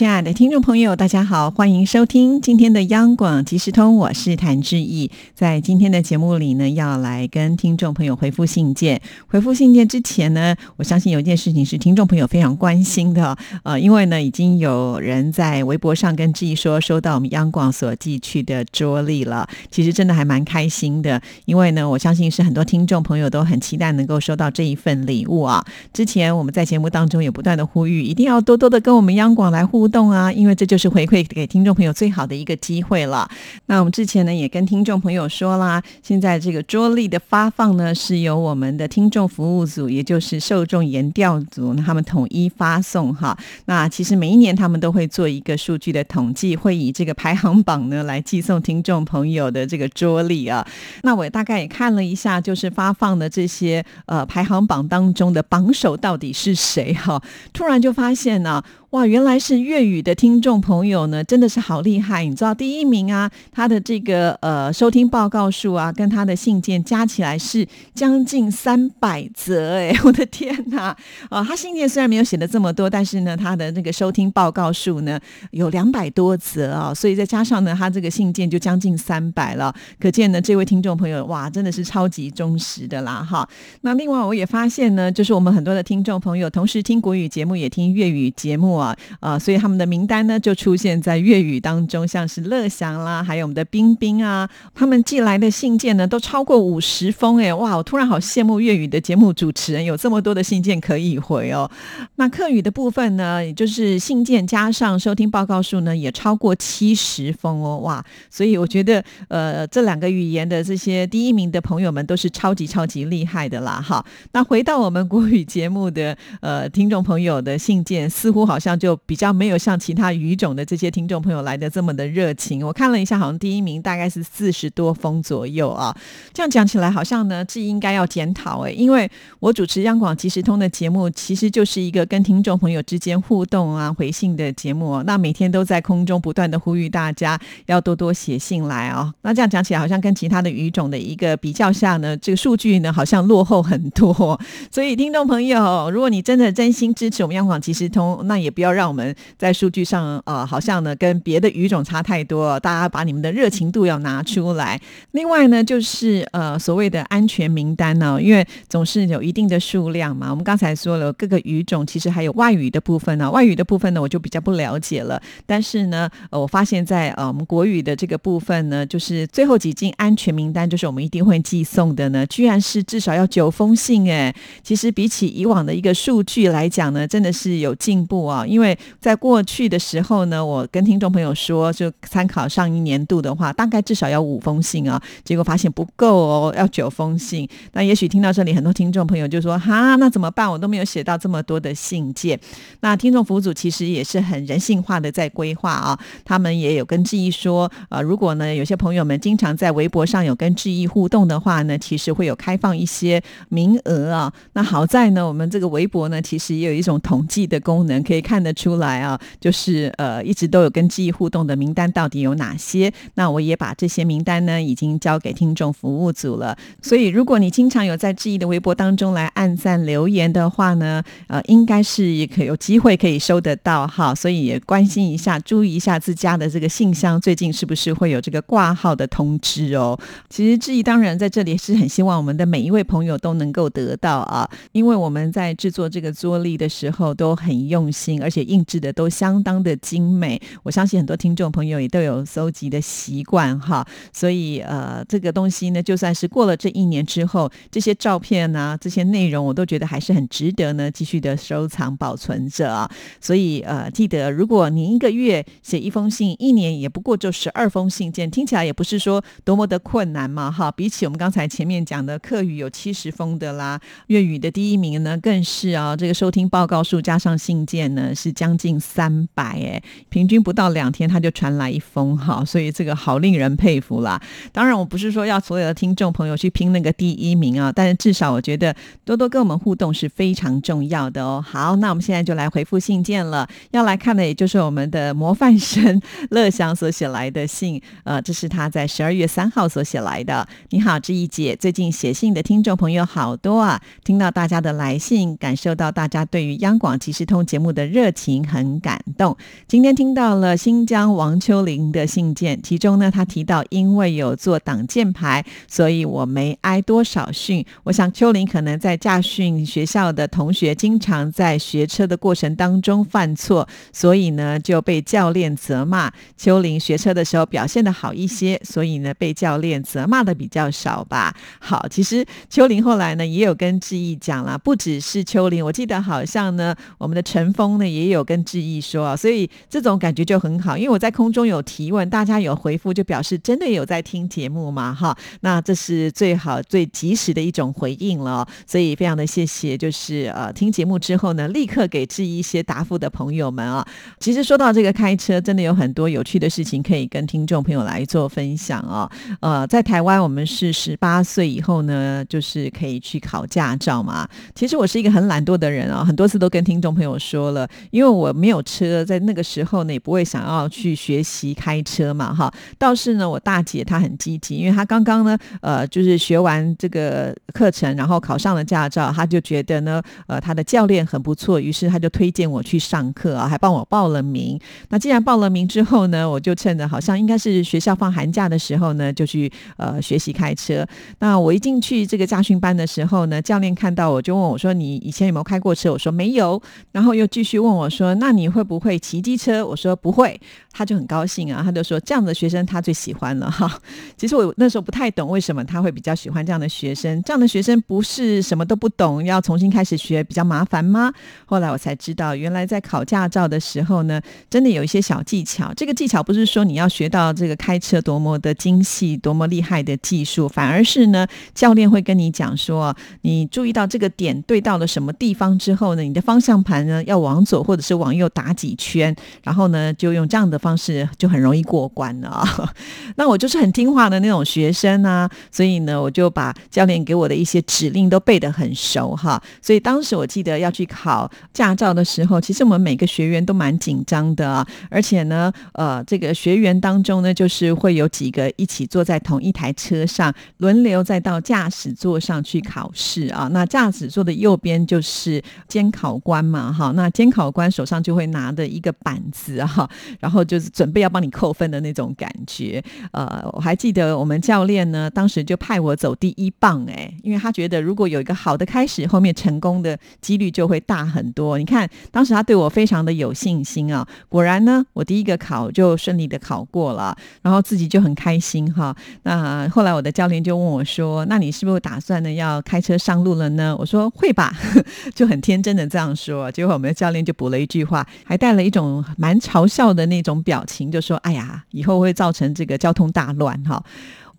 亲爱的听众朋友，大家好，欢迎收听今天的央广即时通，我是谭志毅。在今天的节目里呢，要来跟听众朋友回复信件。回复信件之前呢，我相信有一件事情是听众朋友非常关心的，呃，因为呢，已经有人在微博上跟志毅说收到我们央广所寄去的桌历了。其实真的还蛮开心的，因为呢，我相信是很多听众朋友都很期待能够收到这一份礼物啊。之前我们在节目当中也不断的呼吁，一定要多多的跟我们央广来互。动啊，因为这就是回馈给听众朋友最好的一个机会了。那我们之前呢也跟听众朋友说啦，现在这个桌历的发放呢是由我们的听众服务组，也就是受众研调组，他们统一发送哈。那其实每一年他们都会做一个数据的统计，会以这个排行榜呢来寄送听众朋友的这个桌历啊。那我大概也看了一下，就是发放的这些呃排行榜当中的榜首到底是谁哈？突然就发现呢。哇，原来是粤语的听众朋友呢，真的是好厉害！你知道第一名啊，他的这个呃收听报告数啊，跟他的信件加起来是将近三百则，哎，我的天哪！啊，他信件虽然没有写的这么多，但是呢，他的那个收听报告数呢有两百多则啊，所以再加上呢，他这个信件就将近三百了，可见呢，这位听众朋友哇，真的是超级忠实的啦哈。那另外我也发现呢，就是我们很多的听众朋友同时听国语节目，也听粤语节目。啊啊！所以他们的名单呢就出现在粤语当中，像是乐祥啦，还有我们的冰冰啊，他们寄来的信件呢都超过五十封哎！哇，我突然好羡慕粤语的节目主持人有这么多的信件可以回哦。那客语的部分呢，也就是信件加上收听报告数呢，也超过七十封哦！哇，所以我觉得呃，这两个语言的这些第一名的朋友们都是超级超级厉害的啦！哈，那回到我们国语节目的呃听众朋友的信件，似乎好像。就比较没有像其他语种的这些听众朋友来的这么的热情。我看了一下，好像第一名大概是四十多封左右啊。这样讲起来，好像呢是应该要检讨哎，因为我主持央广即时通的节目，其实就是一个跟听众朋友之间互动啊、回信的节目。那每天都在空中不断的呼吁大家要多多写信来哦。那这样讲起来，好像跟其他的语种的一个比较下呢，这个数据呢好像落后很多。所以听众朋友，如果你真的真心支持我们央广即时通，那也不不要让我们在数据上，呃，好像呢跟别的语种差太多。大家把你们的热情度要拿出来。另外呢，就是呃所谓的安全名单呢，因为总是有一定的数量嘛。我们刚才说了各个语种，其实还有外语的部分呢。外语的部分呢，我就比较不了解了。但是呢，呃，我发现在呃我们国语的这个部分呢，就是最后几进安全名单，就是我们一定会寄送的呢，居然是至少要九封信哎。其实比起以往的一个数据来讲呢，真的是有进步啊，因为。在过去的时候呢，我跟听众朋友说，就参考上一年度的话，大概至少要五封信啊。结果发现不够哦，要九封信。那也许听到这里，很多听众朋友就说：“哈，那怎么办？我都没有写到这么多的信件。”那听众服务组其实也是很人性化的在规划啊。他们也有跟志毅说，呃，如果呢有些朋友们经常在微博上有跟志毅互动的话呢，其实会有开放一些名额啊。那好在呢，我们这个微博呢，其实也有一种统计的功能，可以看看得出。来啊，就是呃，一直都有跟记忆互动的名单到底有哪些？那我也把这些名单呢，已经交给听众服务组了。所以，如果你经常有在记忆的微博当中来按赞留言的话呢，呃，应该是也可有机会可以收得到哈。所以也关心一下，注意一下自家的这个信箱，最近是不是会有这个挂号的通知哦？其实志毅当然在这里是很希望我们的每一位朋友都能够得到啊，因为我们在制作这个桌历的时候都很用心，而而且印。制的都相当的精美，我相信很多听众朋友也都有搜集的习惯哈，所以呃，这个东西呢，就算是过了这一年之后，这些照片呢，这些内容，我都觉得还是很值得呢，继续的收藏保存着。所以呃，记得如果你一个月写一封信，一年也不过就十二封信件，听起来也不是说多么的困难嘛哈。比起我们刚才前面讲的客语有七十封的啦，粤语的第一名呢，更是啊，这个收听报告数加上信件呢，是将近三百哎，平均不到两天他就传来一封哈，所以这个好令人佩服啦。当然我不是说要所有的听众朋友去拼那个第一名啊，但是至少我觉得多多跟我们互动是非常重要的哦。好，那我们现在就来回复信件了，要来看的也就是我们的模范生乐祥所写来的信，呃，这是他在十二月三号所写来的。你好，志毅姐，最近写信的听众朋友好多啊，听到大家的来信，感受到大家对于央广即时通节目的热热情，很感动。今天听到了新疆王秋玲的信件，其中呢，他提到因为有做挡箭牌，所以我没挨多少训。我想秋玲可能在驾训学校的同学，经常在学车的过程当中犯错，所以呢就被教练责骂。秋玲学车的时候表现的好一些，所以呢被教练责骂的比较少吧。好，其实秋玲后来呢也有跟志毅讲了，不只是秋玲，我记得好像呢我们的陈峰呢也有跟志毅说啊，所以这种感觉就很好，因为我在空中有提问，大家有回复，就表示真的有在听节目嘛，哈，那这是最好最及时的一种回应了，所以非常的谢谢，就是呃听节目之后呢，立刻给志毅一些答复的朋友们啊，其实说到这个开车，真的有很多有趣的事情可以跟听众朋友来做分享啊，呃，在台湾我们是十八岁以后呢，就是可以去考驾照嘛，其实我是一个很懒惰的人啊，很多次都跟听众朋友说了，因为我没有车，在那个时候呢，也不会想要去学习开车嘛，哈。倒是呢，我大姐她很积极，因为她刚刚呢，呃，就是学完这个课程，然后考上了驾照，她就觉得呢，呃，她的教练很不错，于是她就推荐我去上课啊，还帮我报了名。那既然报了名之后呢，我就趁着好像应该是学校放寒假的时候呢，就去呃学习开车。那我一进去这个驾训班的时候呢，教练看到我就问我说：“你以前有没有开过车？”我说：“没有。”然后又继续问问我说：“那你会不会骑机车？”我说：“不会。”他就很高兴啊，他就说：“这样的学生他最喜欢了哈。”其实我那时候不太懂为什么他会比较喜欢这样的学生。这样的学生不是什么都不懂，要重新开始学比较麻烦吗？后来我才知道，原来在考驾照的时候呢，真的有一些小技巧。这个技巧不是说你要学到这个开车多么的精细、多么厉害的技术，反而是呢，教练会跟你讲说，你注意到这个点对到了什么地方之后呢，你的方向盘呢要往左或者是往右打几圈，然后呢就用这样的方式就很容易过关了。那我就是很听话的那种学生啊，所以呢我就把教练给我的一些指令都背得很熟哈。所以当时我记得要去考驾照的时候，其实我们每个学员都蛮紧张的，而且呢，呃，这个学员当中呢，就是会有几个一起坐在同一台车上，轮流再到驾驶座上去考试啊。那驾驶座的右边就是监考官嘛，哈，那监考官手上就会拿着一个板子哈，然后就是准备要帮你扣分的那种感觉。呃，我还记得我们教练呢，当时就派我走第一棒，哎，因为他觉得如果有一个好的开始，后面成功的几率就会大很多。你看，当时他对我非常的有信心啊，果然呢，我第一个考就顺利的考过了，然后自己就很开心哈。那后来我的教练就问我说：“那你是不是打算呢要开车上路了呢？”我说：“会吧。” 就很天真的这样说。结果我们的教练就补了一句话，还带了一种蛮嘲笑的那种表情，就说：“哎呀，以后会造成这个交通大乱哈。”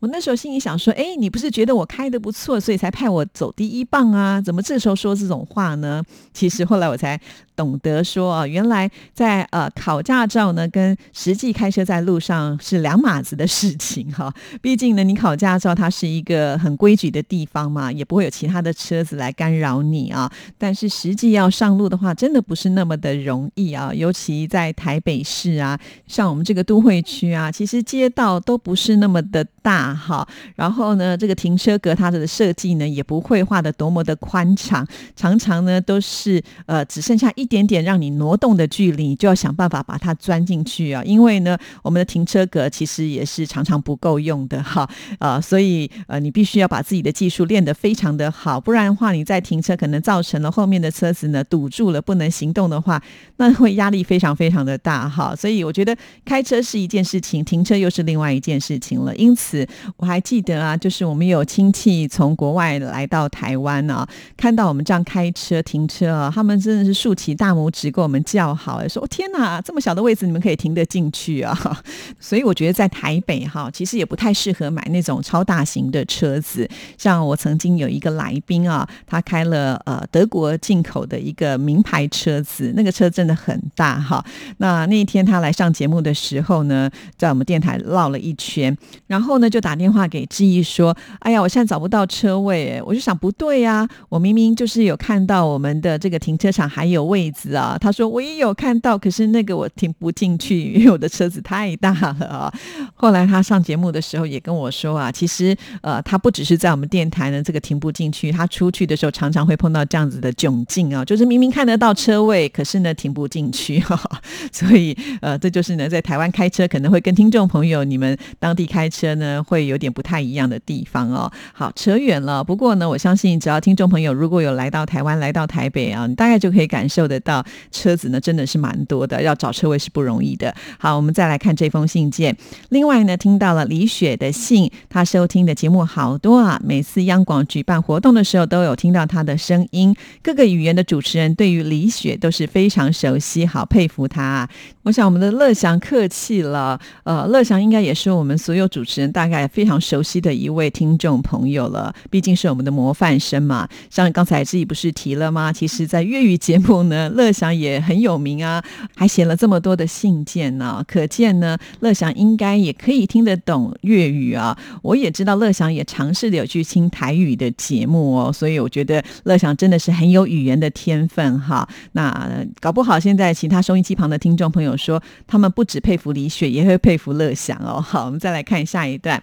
我那时候心里想说：“哎，你不是觉得我开的不错，所以才派我走第一棒啊？怎么这时候说这种话呢？”其实后来我才。懂得说啊，原来在呃考驾照呢，跟实际开车在路上是两码子的事情哈。毕竟呢，你考驾照它是一个很规矩的地方嘛，也不会有其他的车子来干扰你啊。但是实际要上路的话，真的不是那么的容易啊。尤其在台北市啊，像我们这个都会区啊，其实街道都不是那么的大哈。然后呢，这个停车格它的设计呢，也不会画的多么的宽敞，常常呢都是呃只剩下一。一点点让你挪动的距离，就要想办法把它钻进去啊！因为呢，我们的停车格其实也是常常不够用的哈，呃，所以呃，你必须要把自己的技术练得非常的好，不然的话，你在停车可能造成了后面的车子呢堵住了，不能行动的话，那会压力非常非常的大哈。所以我觉得开车是一件事情，停车又是另外一件事情了。因此，我还记得啊，就是我们有亲戚从国外来到台湾啊，看到我们这样开车停车啊，他们真的是竖起。大拇指给我们叫好，说天哪，这么小的位置你们可以停得进去啊！所以我觉得在台北哈，其实也不太适合买那种超大型的车子。像我曾经有一个来宾啊，他开了呃德国进口的一个名牌车子，那个车真的很大哈。那那一天他来上节目的时候呢，在我们电台绕了一圈，然后呢就打电话给志毅说：“哎呀，我现在找不到车位。”我就想不对呀，我明明就是有看到我们的这个停车场还有位置啊。他说我也有看到，可是那个我停不进去，因为我的车子太大了啊。后来他上节目的时候也跟我说啊，其实呃他不只是在我们电台呢这个停不进去，他出去的时候常常会碰到这样子的窘境啊，就是明明看得到车位，可是呢停不进去。所以呃这就是呢在台湾开车可能会跟听众朋友你们当地开车呢会有点不太一样的地方哦。好，扯远了，不过呢我相信只要听众朋友如果有来到台湾来到台北啊，你大概就可以感受得到车子呢真的是蛮多的，要找车位是不容易的。好，我们再来看这封信件。另外呢，听到了李雪的信，她收听的节目好多啊，每次央广举办活动的时候都有听到她的声音。各个语言的主持人对于李雪都是非常熟悉，好佩服她啊。我想我们的乐祥客气了，呃，乐祥应该也是我们所有主持人大概非常熟悉的一位听众朋友了，毕竟是我们的模范生嘛。像刚才自己不是提了吗？其实，在粤语节目呢，乐祥也很有名啊，还写了这么多的信件呢，可见呢，乐祥应该也可以听得懂粤语啊。我也知道乐祥也尝试的有去听台语的节目哦，所以我觉得乐祥真的是很有语言的天分哈。那搞不好现在其他收音机旁的听众朋友说，他们不止佩服李雪，也会佩服乐祥哦。好，我们再来看下一段。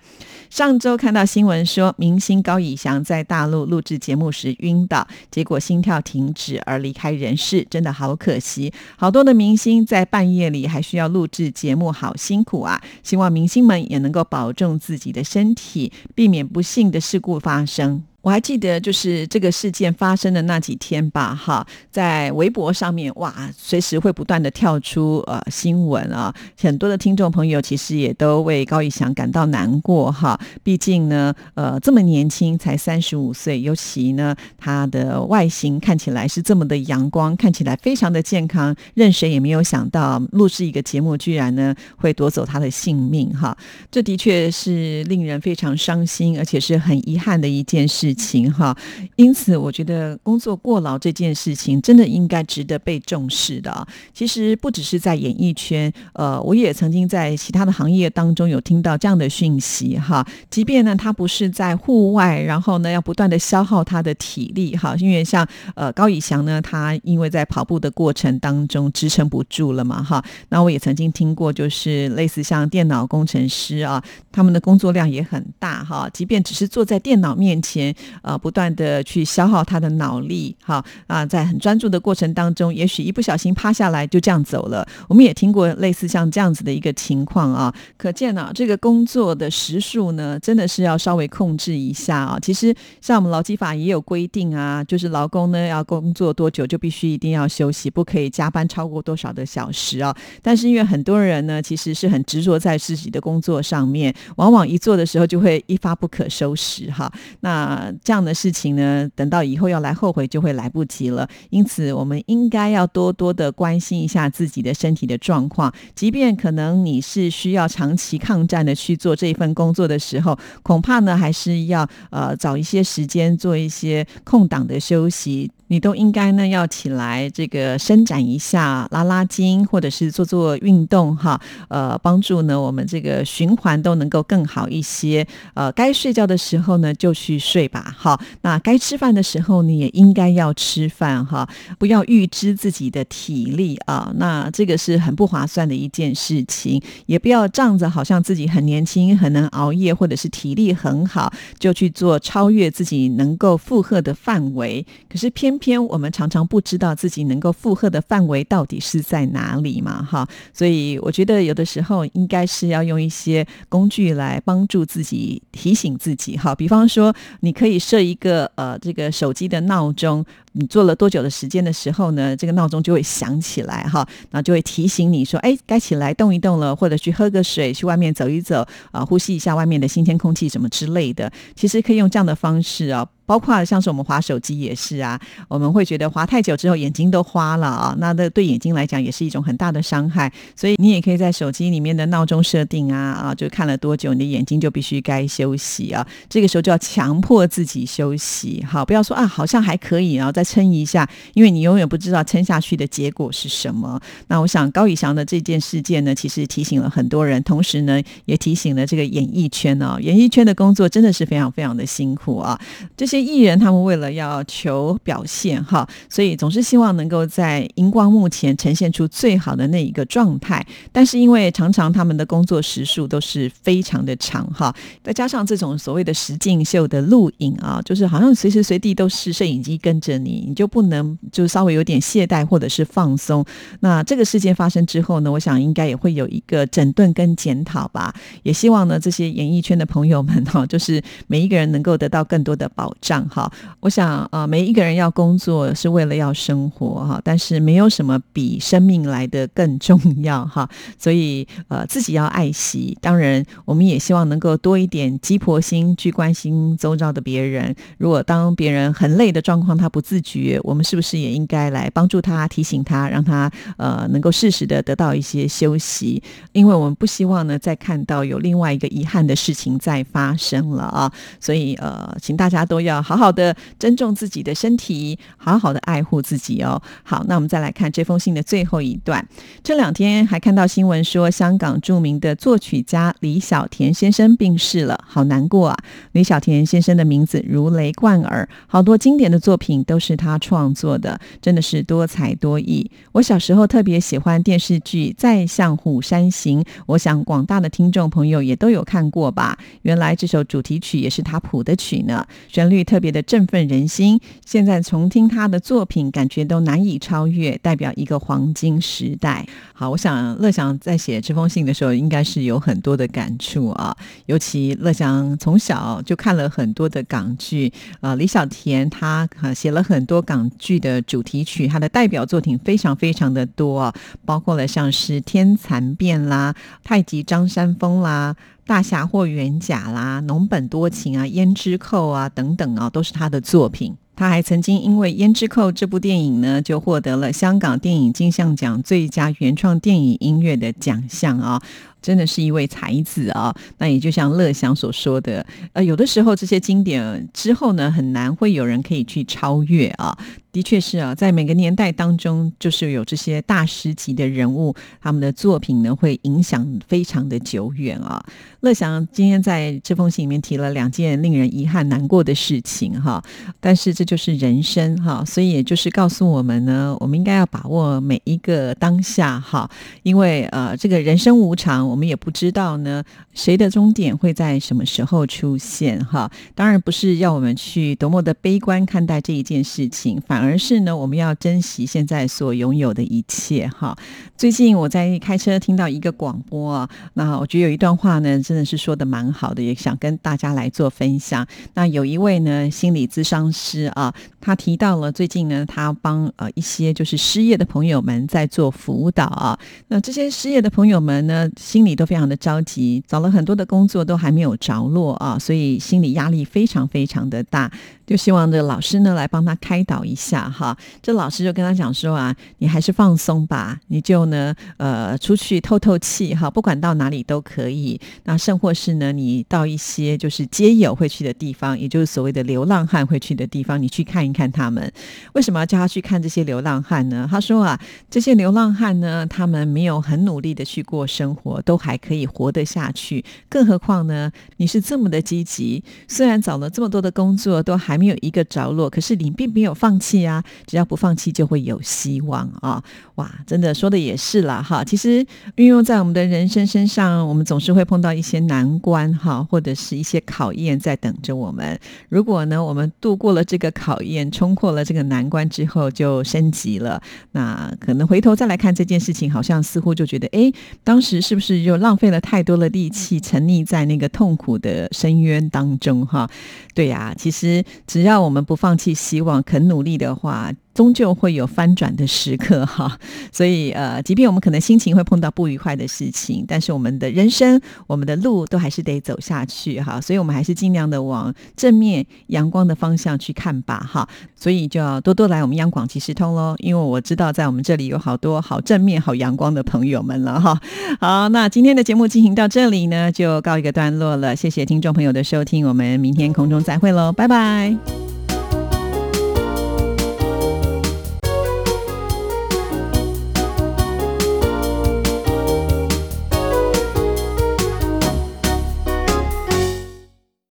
上周看到新闻说，明星高以翔在大陆录制节目时晕倒，结果心跳停止而离开人世，真的好可惜。好多的明星在半夜里还需要录制节目，好辛苦啊！希望明星们也能够保重自己的身体，避免不幸的事故发生。我还记得，就是这个事件发生的那几天吧，哈，在微博上面，哇，随时会不断的跳出呃新闻啊，很多的听众朋友其实也都为高以翔感到难过，哈，毕竟呢，呃，这么年轻，才三十五岁，尤其呢，他的外形看起来是这么的阳光，看起来非常的健康，任谁也没有想到，录制一个节目，居然呢会夺走他的性命，哈，这的确是令人非常伤心，而且是很遗憾的一件事。情哈，因此我觉得工作过劳这件事情真的应该值得被重视的。其实不只是在演艺圈，呃，我也曾经在其他的行业当中有听到这样的讯息哈。即便呢，他不是在户外，然后呢要不断的消耗他的体力哈，因为像呃高以翔呢，他因为在跑步的过程当中支撑不住了嘛哈。那我也曾经听过，就是类似像电脑工程师啊，他们的工作量也很大哈，即便只是坐在电脑面前。呃，不断的去消耗他的脑力，哈啊，在很专注的过程当中，也许一不小心趴下来就这样走了。我们也听过类似像这样子的一个情况啊，可见啊，这个工作的时数呢，真的是要稍微控制一下啊。其实像我们劳基法也有规定啊，就是劳工呢要工作多久就必须一定要休息，不可以加班超过多少的小时啊。但是因为很多人呢，其实是很执着在自己的工作上面，往往一做的时候就会一发不可收拾哈。那这样的事情呢，等到以后要来后悔就会来不及了。因此，我们应该要多多的关心一下自己的身体的状况。即便可能你是需要长期抗战的去做这一份工作的时候，恐怕呢还是要呃找一些时间做一些空档的休息。你都应该呢要起来这个伸展一下、拉拉筋，或者是做做运动哈，呃，帮助呢我们这个循环都能够更好一些。呃，该睡觉的时候呢就去睡吧，吧。好，那该吃饭的时候你也应该要吃饭哈，不要预支自己的体力啊，那这个是很不划算的一件事情，也不要仗着好像自己很年轻、很能熬夜，或者是体力很好，就去做超越自己能够负荷的范围，可是偏。偏我们常常不知道自己能够负荷的范围到底是在哪里嘛，哈，所以我觉得有的时候应该是要用一些工具来帮助自己提醒自己，哈，比方说你可以设这一个呃这个手机的闹钟。你做了多久的时间的时候呢，这个闹钟就会响起来哈，然后就会提醒你说，哎，该起来动一动了，或者去喝个水，去外面走一走啊，呼吸一下外面的新鲜空气什么之类的。其实可以用这样的方式啊。包括像是我们划手机也是啊，我们会觉得划太久之后眼睛都花了啊，那的对眼睛来讲也是一种很大的伤害。所以你也可以在手机里面的闹钟设定啊啊，就看了多久，你的眼睛就必须该休息啊。这个时候就要强迫自己休息，好，不要说啊好像还可以，然后再撑一下，因为你永远不知道撑下去的结果是什么。那我想高以翔的这件事件呢，其实提醒了很多人，同时呢也提醒了这个演艺圈哦，演艺圈的工作真的是非常非常的辛苦啊，这些。艺人他们为了要求表现哈，所以总是希望能够在荧光幕前呈现出最好的那一个状态。但是因为常常他们的工作时数都是非常的长哈，再加上这种所谓的实境秀的录影啊，就是好像随时随地都是摄影机跟着你，你就不能就稍微有点懈怠或者是放松。那这个事件发生之后呢，我想应该也会有一个整顿跟检讨吧。也希望呢这些演艺圈的朋友们哈，就是每一个人能够得到更多的保。障哈，我想啊，每一个人要工作是为了要生活哈，但是没有什么比生命来的更重要哈，所以呃，自己要爱惜。当然，我们也希望能够多一点鸡婆心，去关心周遭的别人。如果当别人很累的状况，他不自，我们是不是也应该来帮助他，提醒他，让他呃能够适时的得到一些休息？因为我们不希望呢，再看到有另外一个遗憾的事情再发生了啊。所以呃，请大家都要。好好的尊重自己的身体，好好的爱护自己哦。好，那我们再来看这封信的最后一段。这两天还看到新闻说，香港著名的作曲家李小田先生病逝了，好难过啊！李小田先生的名字如雷贯耳，好多经典的作品都是是他创作的，真的是多才多艺。我小时候特别喜欢电视剧《再向虎山行》，我想广大的听众朋友也都有看过吧？原来这首主题曲也是他谱的曲呢，旋律。特别的振奋人心，现在重听他的作品，感觉都难以超越，代表一个黄金时代。好，我想乐祥在写这封信的时候，应该是有很多的感触啊。尤其乐祥从小就看了很多的港剧，呃，李小田他写了很很多港剧的主题曲，他的代表作品非常非常的多啊，包括了像是《天蚕变》啦，《太极张三丰》啦。大侠或元甲啦，农本多情啊，胭脂扣啊等等啊，都是他的作品。他还曾经因为《胭脂扣》这部电影呢，就获得了香港电影金像奖最佳原创电影音乐的奖项啊。真的是一位才子啊！那也就像乐祥所说的，呃，有的时候这些经典之后呢，很难会有人可以去超越啊。的确是啊，在每个年代当中，就是有这些大师级的人物，他们的作品呢，会影响非常的久远啊。乐祥今天在这封信里面提了两件令人遗憾难过的事情哈，但是这就是人生哈，所以也就是告诉我们呢，我们应该要把握每一个当下哈，因为呃，这个人生无常。我们也不知道呢，谁的终点会在什么时候出现哈？当然不是要我们去多么的悲观看待这一件事情，反而是呢，我们要珍惜现在所拥有的一切哈。最近我在开车听到一个广播啊，那我觉得有一段话呢，真的是说的蛮好的，也想跟大家来做分享。那有一位呢心理咨商师啊，他提到了最近呢，他帮呃一些就是失业的朋友们在做辅导啊。那这些失业的朋友们呢？心里都非常的着急，找了很多的工作都还没有着落啊，所以心理压力非常非常的大。就希望这老师呢来帮他开导一下哈。这老师就跟他讲说啊，你还是放松吧，你就呢呃出去透透气哈，不管到哪里都可以。那甚或是呢，你到一些就是街友会去的地方，也就是所谓的流浪汉会去的地方，你去看一看他们。为什么要叫他去看这些流浪汉呢？他说啊，这些流浪汉呢，他们没有很努力的去过生活，都还可以活得下去。更何况呢，你是这么的积极，虽然找了这么多的工作，都还。没有一个着落，可是你并没有放弃啊！只要不放弃，就会有希望啊！哇，真的说的也是啦哈。其实运用在我们的人生身上，我们总是会碰到一些难关哈，或者是一些考验在等着我们。如果呢，我们度过了这个考验，冲破了这个难关之后，就升级了。那可能回头再来看这件事情，好像似乎就觉得，哎，当时是不是是又浪费了太多的力气，沉溺在那个痛苦的深渊当中哈。对呀，其实只要我们不放弃希望，肯努力的话。终究会有翻转的时刻 哈，所以呃，即便我们可能心情会碰到不愉快的事情，但是我们的人生、我们的路都还是得走下去哈。所以我们还是尽量的往正面、阳光的方向去看吧哈。所以就要多多来我们央广即时通喽，因为我知道在我们这里有好多好正面、好阳光的朋友们了哈。好，那今天的节目进行到这里呢，就告一个段落了。谢谢听众朋友的收听，我们明天空中再会喽，拜拜。